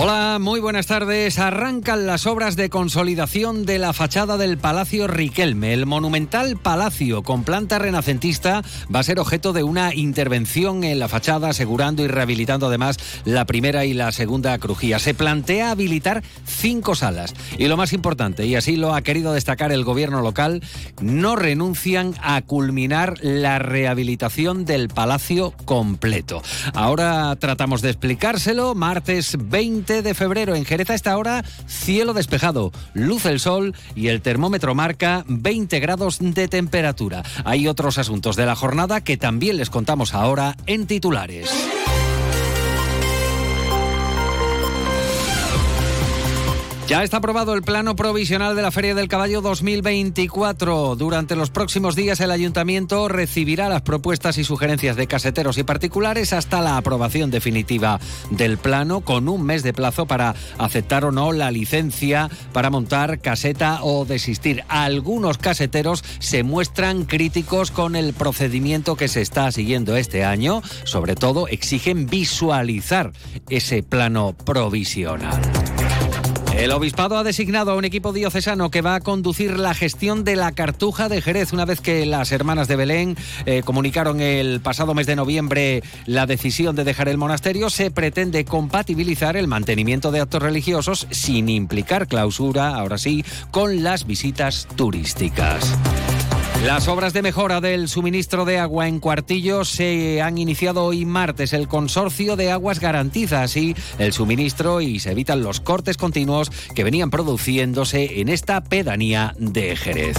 Hola, muy buenas tardes. Arrancan las obras de consolidación de la fachada del Palacio Riquelme. El monumental palacio con planta renacentista va a ser objeto de una intervención en la fachada, asegurando y rehabilitando además la primera y la segunda crujía. Se plantea habilitar cinco salas. Y lo más importante, y así lo ha querido destacar el gobierno local, no renuncian a culminar la rehabilitación del palacio completo. Ahora tratamos de explicárselo. Martes 20 de febrero en Jerez a esta hora, cielo despejado, luz el sol y el termómetro marca 20 grados de temperatura. Hay otros asuntos de la jornada que también les contamos ahora en titulares. Ya está aprobado el plano provisional de la Feria del Caballo 2024. Durante los próximos días el ayuntamiento recibirá las propuestas y sugerencias de caseteros y particulares hasta la aprobación definitiva del plano con un mes de plazo para aceptar o no la licencia para montar caseta o desistir. Algunos caseteros se muestran críticos con el procedimiento que se está siguiendo este año. Sobre todo exigen visualizar ese plano provisional. El obispado ha designado a un equipo diocesano que va a conducir la gestión de la Cartuja de Jerez, una vez que las hermanas de Belén eh, comunicaron el pasado mes de noviembre la decisión de dejar el monasterio. Se pretende compatibilizar el mantenimiento de actos religiosos sin implicar clausura, ahora sí, con las visitas turísticas. Las obras de mejora del suministro de agua en Cuartillo se han iniciado hoy martes. El consorcio de aguas garantiza así el suministro y se evitan los cortes continuos que venían produciéndose en esta pedanía de Jerez.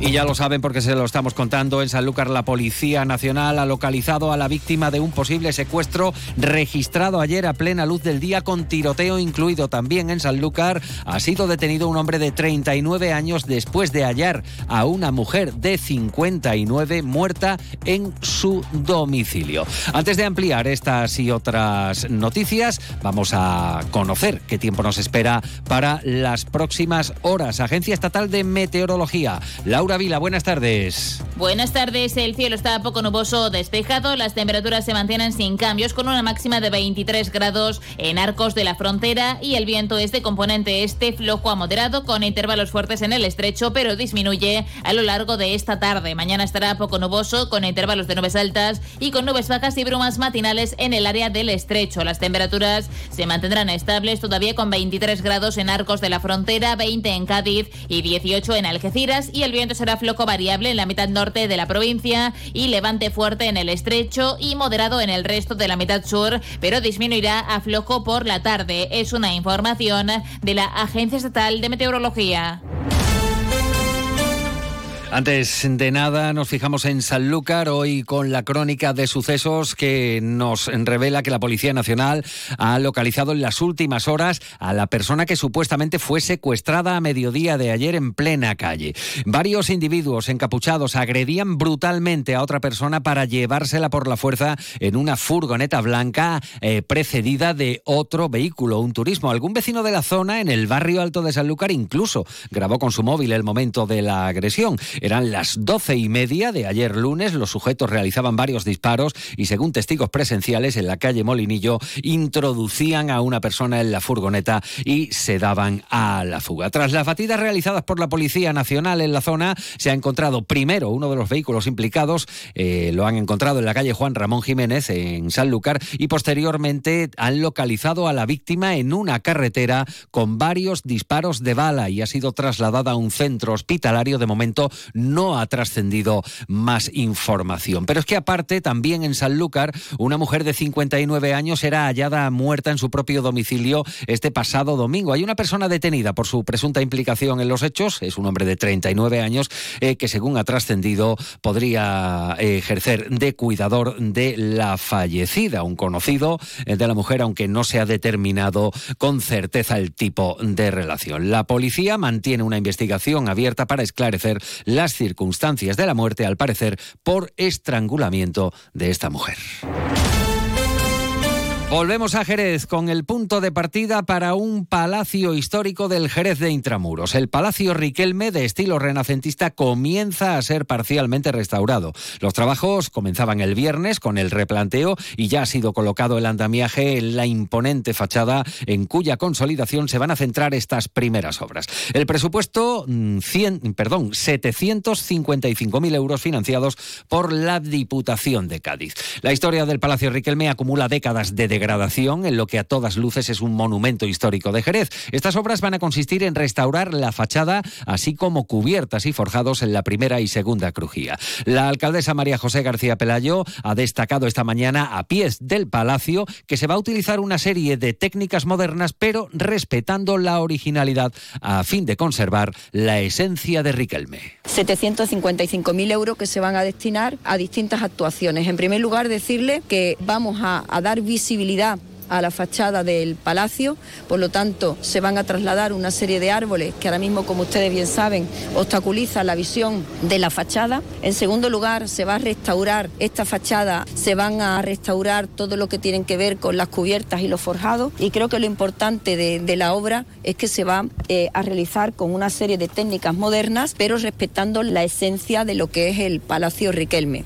Y ya lo saben porque se lo estamos contando, en Sanlúcar la Policía Nacional ha localizado a la víctima de un posible secuestro registrado ayer a plena luz del día con tiroteo incluido también en Sanlúcar. Ha sido detenido un hombre de 39 años después de hallar a una mujer de 59 muerta en su domicilio. Antes de ampliar estas y otras noticias, vamos a conocer qué tiempo nos espera para las próximas horas. Agencia Estatal de Meteorología. Laura Vila, buenas tardes. Buenas tardes, el cielo está poco nuboso despejado, las temperaturas se mantienen sin cambios con una máxima de 23 grados en arcos de la frontera y el viento es de componente este flojo a moderado con intervalos fuertes en el estrecho pero disminuye a lo largo de esta tarde. Mañana estará poco nuboso con intervalos de nubes altas y con nubes bajas y brumas matinales en el área del estrecho. Las temperaturas se mantendrán estables todavía con 23 grados en arcos de la frontera, 20 en Cádiz y 18 en Algeciras y el viento será floco variable en la mitad norte de la provincia y levante fuerte en el estrecho y moderado en el resto de la mitad sur, pero disminuirá a flojo por la tarde. Es una información de la Agencia Estatal de Meteorología. Antes de nada, nos fijamos en Sanlúcar, hoy con la crónica de sucesos que nos revela que la Policía Nacional ha localizado en las últimas horas a la persona que supuestamente fue secuestrada a mediodía de ayer en plena calle. Varios individuos encapuchados agredían brutalmente a otra persona para llevársela por la fuerza en una furgoneta blanca eh, precedida de otro vehículo, un turismo. Algún vecino de la zona, en el barrio alto de Sanlúcar, incluso grabó con su móvil el momento de la agresión. Eran las doce y media de ayer lunes. Los sujetos realizaban varios disparos y, según testigos presenciales, en la calle Molinillo introducían a una persona en la furgoneta y se daban a la fuga. Tras las batidas realizadas por la Policía Nacional en la zona, se ha encontrado primero uno de los vehículos implicados. Eh, lo han encontrado en la calle Juan Ramón Jiménez, en Sanlúcar, y posteriormente han localizado a la víctima en una carretera con varios disparos de bala y ha sido trasladada a un centro hospitalario. De momento no ha trascendido más información. Pero es que aparte, también en Sanlúcar, una mujer de 59 años era hallada muerta en su propio domicilio este pasado domingo. Hay una persona detenida por su presunta implicación en los hechos, es un hombre de 39 años, eh, que según ha trascendido podría eh, ejercer de cuidador de la fallecida, un conocido eh, de la mujer, aunque no se ha determinado con certeza el tipo de relación. La policía mantiene una investigación abierta para esclarecer las circunstancias de la muerte, al parecer por estrangulamiento de esta mujer. Volvemos a Jerez con el punto de partida para un palacio histórico del Jerez de Intramuros. El Palacio Riquelme, de estilo renacentista, comienza a ser parcialmente restaurado. Los trabajos comenzaban el viernes con el replanteo y ya ha sido colocado el andamiaje en la imponente fachada en cuya consolidación se van a centrar estas primeras obras. El presupuesto, 100, mm, perdón, 755.000 euros financiados por la Diputación de Cádiz. La historia del Palacio Riquelme acumula décadas de degradación en lo que a todas luces es un monumento histórico de Jerez. Estas obras van a consistir en restaurar la fachada, así como cubiertas y forjados en la primera y segunda crujía. La alcaldesa María José García Pelayo ha destacado esta mañana a pies del palacio que se va a utilizar una serie de técnicas modernas, pero respetando la originalidad a fin de conservar la esencia de Riquelme. 755.000 euros que se van a destinar a distintas actuaciones. En primer lugar, decirle que vamos a, a dar visibilidad a la fachada del palacio, por lo tanto se van a trasladar una serie de árboles que ahora mismo, como ustedes bien saben, obstaculizan la visión de la fachada. En segundo lugar, se va a restaurar esta fachada, se van a restaurar todo lo que tienen que ver con las cubiertas y los forjados y creo que lo importante de, la obra es que se va eh, a realizar con una serie de técnicas modernas, pero respetando la esencia de lo que es el Palacio Riquelme.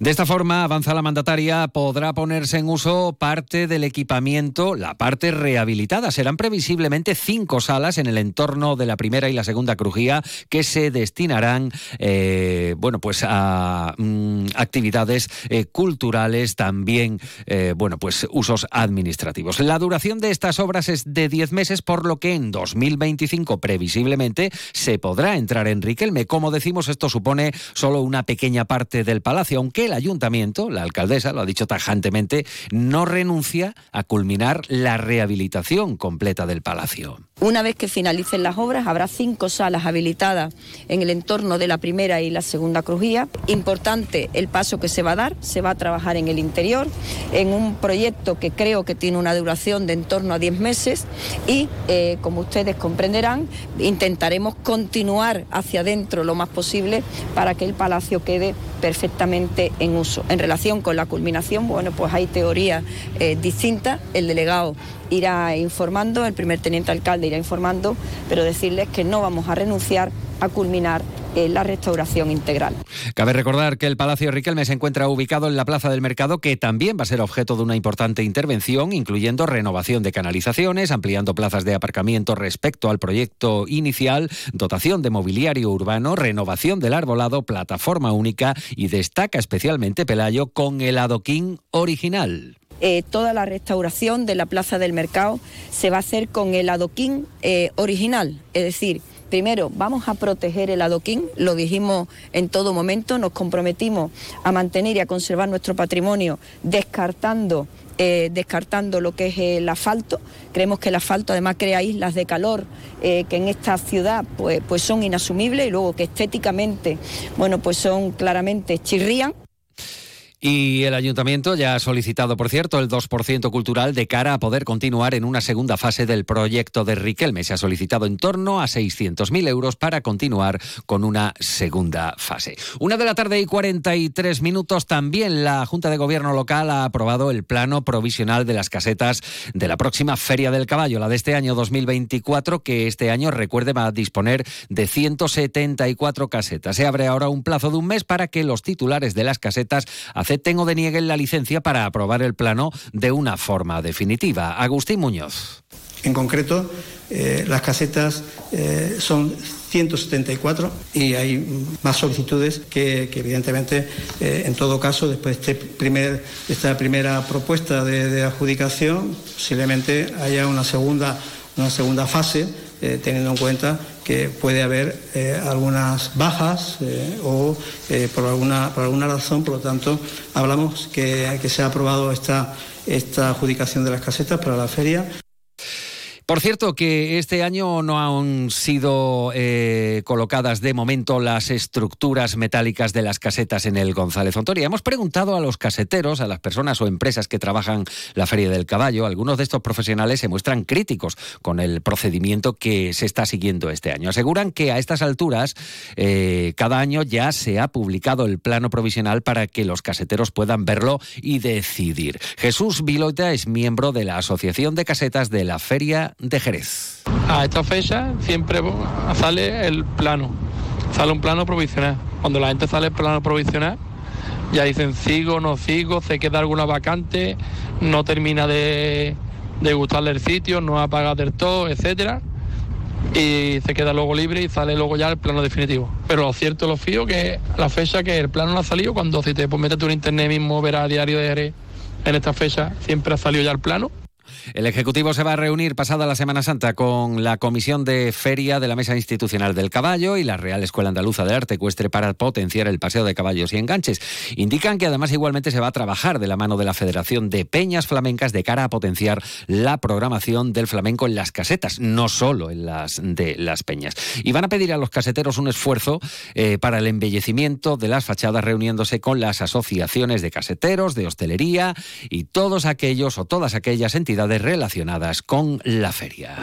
De esta forma, avanza la mandataria, podrá ponerse en uso parte del equipamiento, la parte rehabilitada. Serán previsiblemente cinco salas en el entorno de la primera y la segunda crujía que se destinarán, eh, bueno, pues a mm, actividades eh, culturales, también, eh, bueno, pues usos administrativos. La duración de estas obras es de 10 meses, por lo que en 2025 previsiblemente se podrá entrar en Riquelme. Como decimos, esto supone solo una pequeña parte del palacio aunque el ayuntamiento, la alcaldesa lo ha dicho tajantemente, no renuncia a culminar la rehabilitación completa del palacio. Una vez que finalicen las obras, habrá cinco salas habilitadas en el entorno de la primera y la segunda crujía. Importante el paso que se va a dar, se va a trabajar en el interior, en un proyecto que creo que tiene una duración de en torno a 10 meses y, eh, como ustedes comprenderán, intentaremos continuar hacia adentro lo más posible para que el palacio quede perfectamente en uso. En relación con la culminación, bueno, pues hay teorías eh, distintas. El delegado irá informando, el primer teniente alcalde irá informando, pero decirles que no vamos a renunciar a culminar la restauración integral. Cabe recordar que el Palacio Riquelme se encuentra ubicado en la Plaza del Mercado, que también va a ser objeto de una importante intervención, incluyendo renovación de canalizaciones, ampliando plazas de aparcamiento respecto al proyecto inicial, dotación de mobiliario urbano, renovación del arbolado, plataforma única y destaca especialmente Pelayo con el adoquín original. Eh, toda la restauración de la Plaza del Mercado se va a hacer con el adoquín eh, original, es decir, Primero, vamos a proteger el adoquín, lo dijimos en todo momento, nos comprometimos a mantener y a conservar nuestro patrimonio descartando eh, descartando lo que es el asfalto. Creemos que el asfalto además crea islas de calor que en esta ciudad pues, pues son inasumibles y luego que estéticamente, bueno, pues son claramente chirrían. Y el ayuntamiento ya ha solicitado, por cierto, el 2% cultural de cara a poder continuar en una segunda fase del proyecto de Riquelme. Se ha solicitado en torno a 600.000 euros para continuar con una segunda fase. Una de la tarde y 43 minutos. También la Junta de Gobierno local ha aprobado el plano provisional de las casetas de la próxima Feria del Caballo, la de este año 2024, que este año, recuerde, va a disponer de 174 casetas. Se abre ahora un plazo de un mes para que los titulares de las casetas acepten o denieguen la licencia para aprobar el plano de una forma definitiva. Agustín Muñoz. En concreto, eh, las casetas eh, son 174 y hay más solicitudes que, evidentemente, eh, en todo caso, después de este esta primera propuesta de, adjudicación, posiblemente haya una segunda, una segunda fase, teniendo en cuenta que puede haber eh, algunas bajas eh, o eh, por, alguna, por alguna razón, por lo tanto, hablamos que, que se ha aprobado esta, esta adjudicación de las casetas para la feria. Por cierto, que este año no han sido eh, colocadas de momento las estructuras metálicas de las casetas en el González Ontoria. Hemos preguntado a los caseteros, a las personas o empresas que trabajan la Feria del Caballo. Algunos de estos profesionales se muestran críticos con el procedimiento que se está siguiendo este año. Aseguran que a estas alturas, eh, cada año ya se ha publicado el plano provisional para que los caseteros puedan verlo y decidir. Jesús Vilota es miembro de la Asociación de Casetas de la Feria de Jerez. A esta fecha siempre sale el plano, sale un plano provisional. Cuando la gente sale el plano provisional, ya dicen sigo, no sigo, se queda alguna vacante, no termina de, de gustarle el sitio, no ha pagado del todo, etcétera. Y se queda luego libre y sale luego ya el plano definitivo. Pero lo cierto, lo fío que la fecha que el plano no ha salido, cuando si te metes tú en internet mismo, verás a diario de Jerez, en esta fecha siempre ha salido ya el plano el Ejecutivo se va a reunir pasada la Semana Santa con la Comisión de Feria de la Mesa Institucional del Caballo y la Real Escuela Andaluza de Arte Ecuestre para potenciar el paseo de caballos y enganches. Indican que además igualmente se va a trabajar de la mano de la Federación de Peñas Flamencas de cara a potenciar la programación del flamenco en las casetas, no solo en las de las peñas. Y van a pedir a los caseteros un esfuerzo eh, para el embellecimiento de las fachadas reuniéndose con las asociaciones de caseteros, de hostelería y todos aquellos o todas aquellas entidades relacionadas con la feria.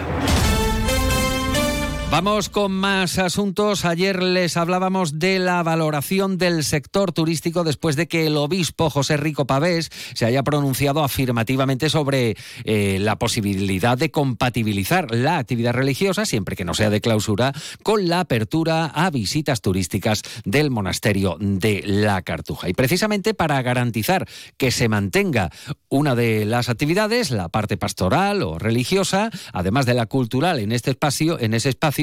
Vamos con más asuntos. Ayer les hablábamos de la valoración del sector turístico después de que el obispo José Rico Pavés se haya pronunciado afirmativamente sobre eh, la posibilidad de compatibilizar la actividad religiosa, siempre que no sea de clausura, con la apertura a visitas turísticas del monasterio de la Cartuja. Y precisamente para garantizar que se mantenga una de las actividades, la parte pastoral o religiosa, además de la cultural en este espacio, en ese espacio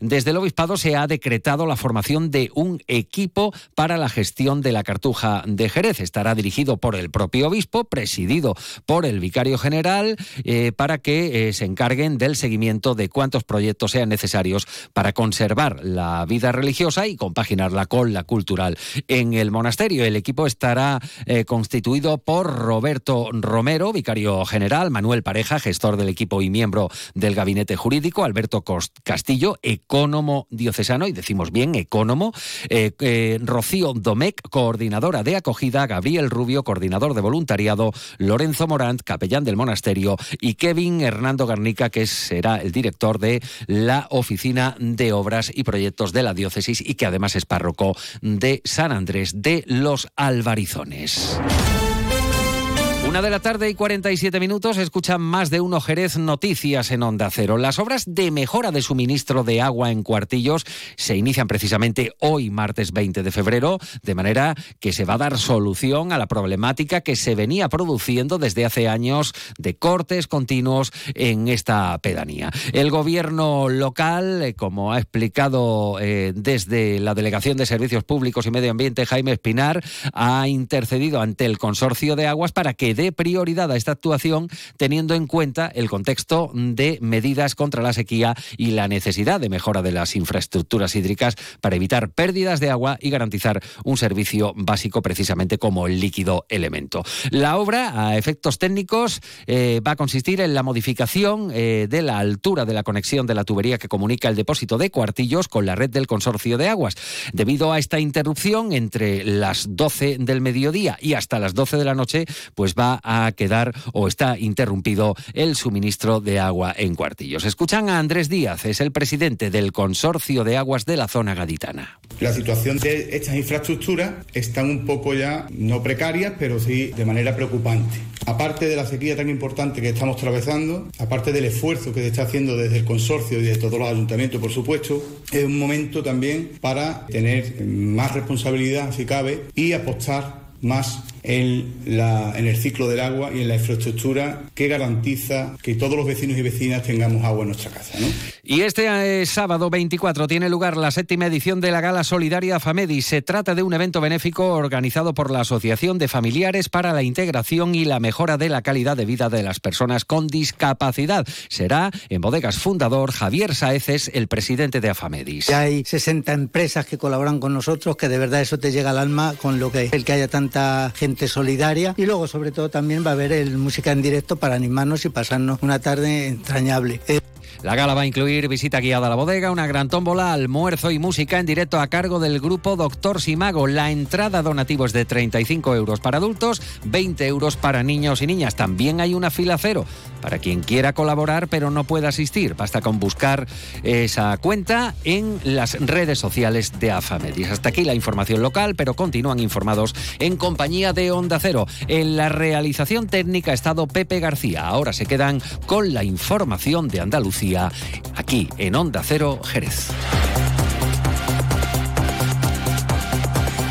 desde el Obispado se ha decretado la formación de un equipo para la gestión de la Cartuja de Jerez. Estará dirigido por el propio obispo, presidido por el vicario general, eh, para que eh, se encarguen del seguimiento de cuántos proyectos sean necesarios para conservar la vida religiosa y compaginarla con la cultural en el monasterio. El equipo estará eh, constituido por Roberto Romero, vicario general, Manuel Pareja, gestor del equipo y miembro del gabinete jurídico, Alberto Castillo, ecónomo diocesano, y decimos bien, ecónomo, eh, eh, Rocío Domecq, coordinadora de acogida, Gabriel Rubio, coordinador de voluntariado, Lorenzo Morant, capellán del monasterio, y Kevin Hernando Garnica, que será el director de la Oficina de Obras y Proyectos de la Diócesis y que además es párroco de San Andrés de los Albarizones. Una de la tarde y 47 minutos escuchan más de uno Jerez Noticias en Onda Cero. Las obras de mejora de suministro de agua en Cuartillos se inician precisamente hoy, martes 20 de febrero, de manera que se va a dar solución a la problemática que se venía produciendo desde hace años de cortes continuos en esta pedanía. El gobierno local, eh, como ha explicado eh, desde la Delegación de Servicios Públicos y Medio Ambiente, Jaime Espinar, ha intercedido ante el Consorcio de Aguas para que dé prioridad a esta actuación teniendo en cuenta el contexto de medidas contra la sequía y la necesidad de mejora de las infraestructuras hídricas para evitar pérdidas de agua y garantizar un servicio básico precisamente como el líquido elemento. La obra, a efectos técnicos, eh, va a consistir en la modificación eh, de la altura de la conexión de la tubería que comunica el depósito de cuartillos con la red del consorcio de aguas. Debido a esta interrupción entre las 12 del mediodía y hasta las 12 de la noche, pues va a quedar o está interrumpido el suministro de agua en Cuartillos. Escuchan a Andrés Díaz, es el presidente del Consorcio de Aguas de la zona gaditana. La situación de estas infraestructuras están un poco ya, no precarias, pero sí de manera preocupante. Aparte de la sequía tan importante que estamos atravesando, aparte del esfuerzo que se está haciendo desde el consorcio y de todos los ayuntamientos, por supuesto, es un momento también para tener más responsabilidad, si cabe, y apostar más en, la, en el ciclo del agua y en la infraestructura que garantiza que todos los vecinos y vecinas tengamos agua en nuestra casa. Y este eh, sábado 24 tiene lugar la séptima edición de la Gala Solidaria FAMEDI. Se trata de un evento benéfico organizado por la Asociación de Familiares para la Integración y la Mejora de la Calidad de Vida de las Personas con Discapacidad. Será en Bodegas Fundador Javier Saeces, el presidente de AFAMEDIS. Ya hay 60 empresas que colaboran con nosotros, que de verdad eso te llega al alma con lo que el que haya tanta gente solidaria y luego sobre todo también va a haber el música en directo para animarnos y pasarnos una tarde entrañable. Eh, La gala va a incluir visita guiada a la bodega, una gran tómbola, almuerzo y música en directo a cargo del grupo Doctor Simago. La entrada donativa es de 35 euros para adultos, 20 euros para niños y niñas. También hay una fila cero para quien quiera colaborar pero no pueda asistir. Basta con buscar esa cuenta en las redes sociales de AFAMEDIS. Hasta aquí la información local, pero continúan informados en compañía de Onda Cero. En la realización técnica ha estado Pepe García. Ahora se quedan con la información de Aquí en Onda Cero Jerez.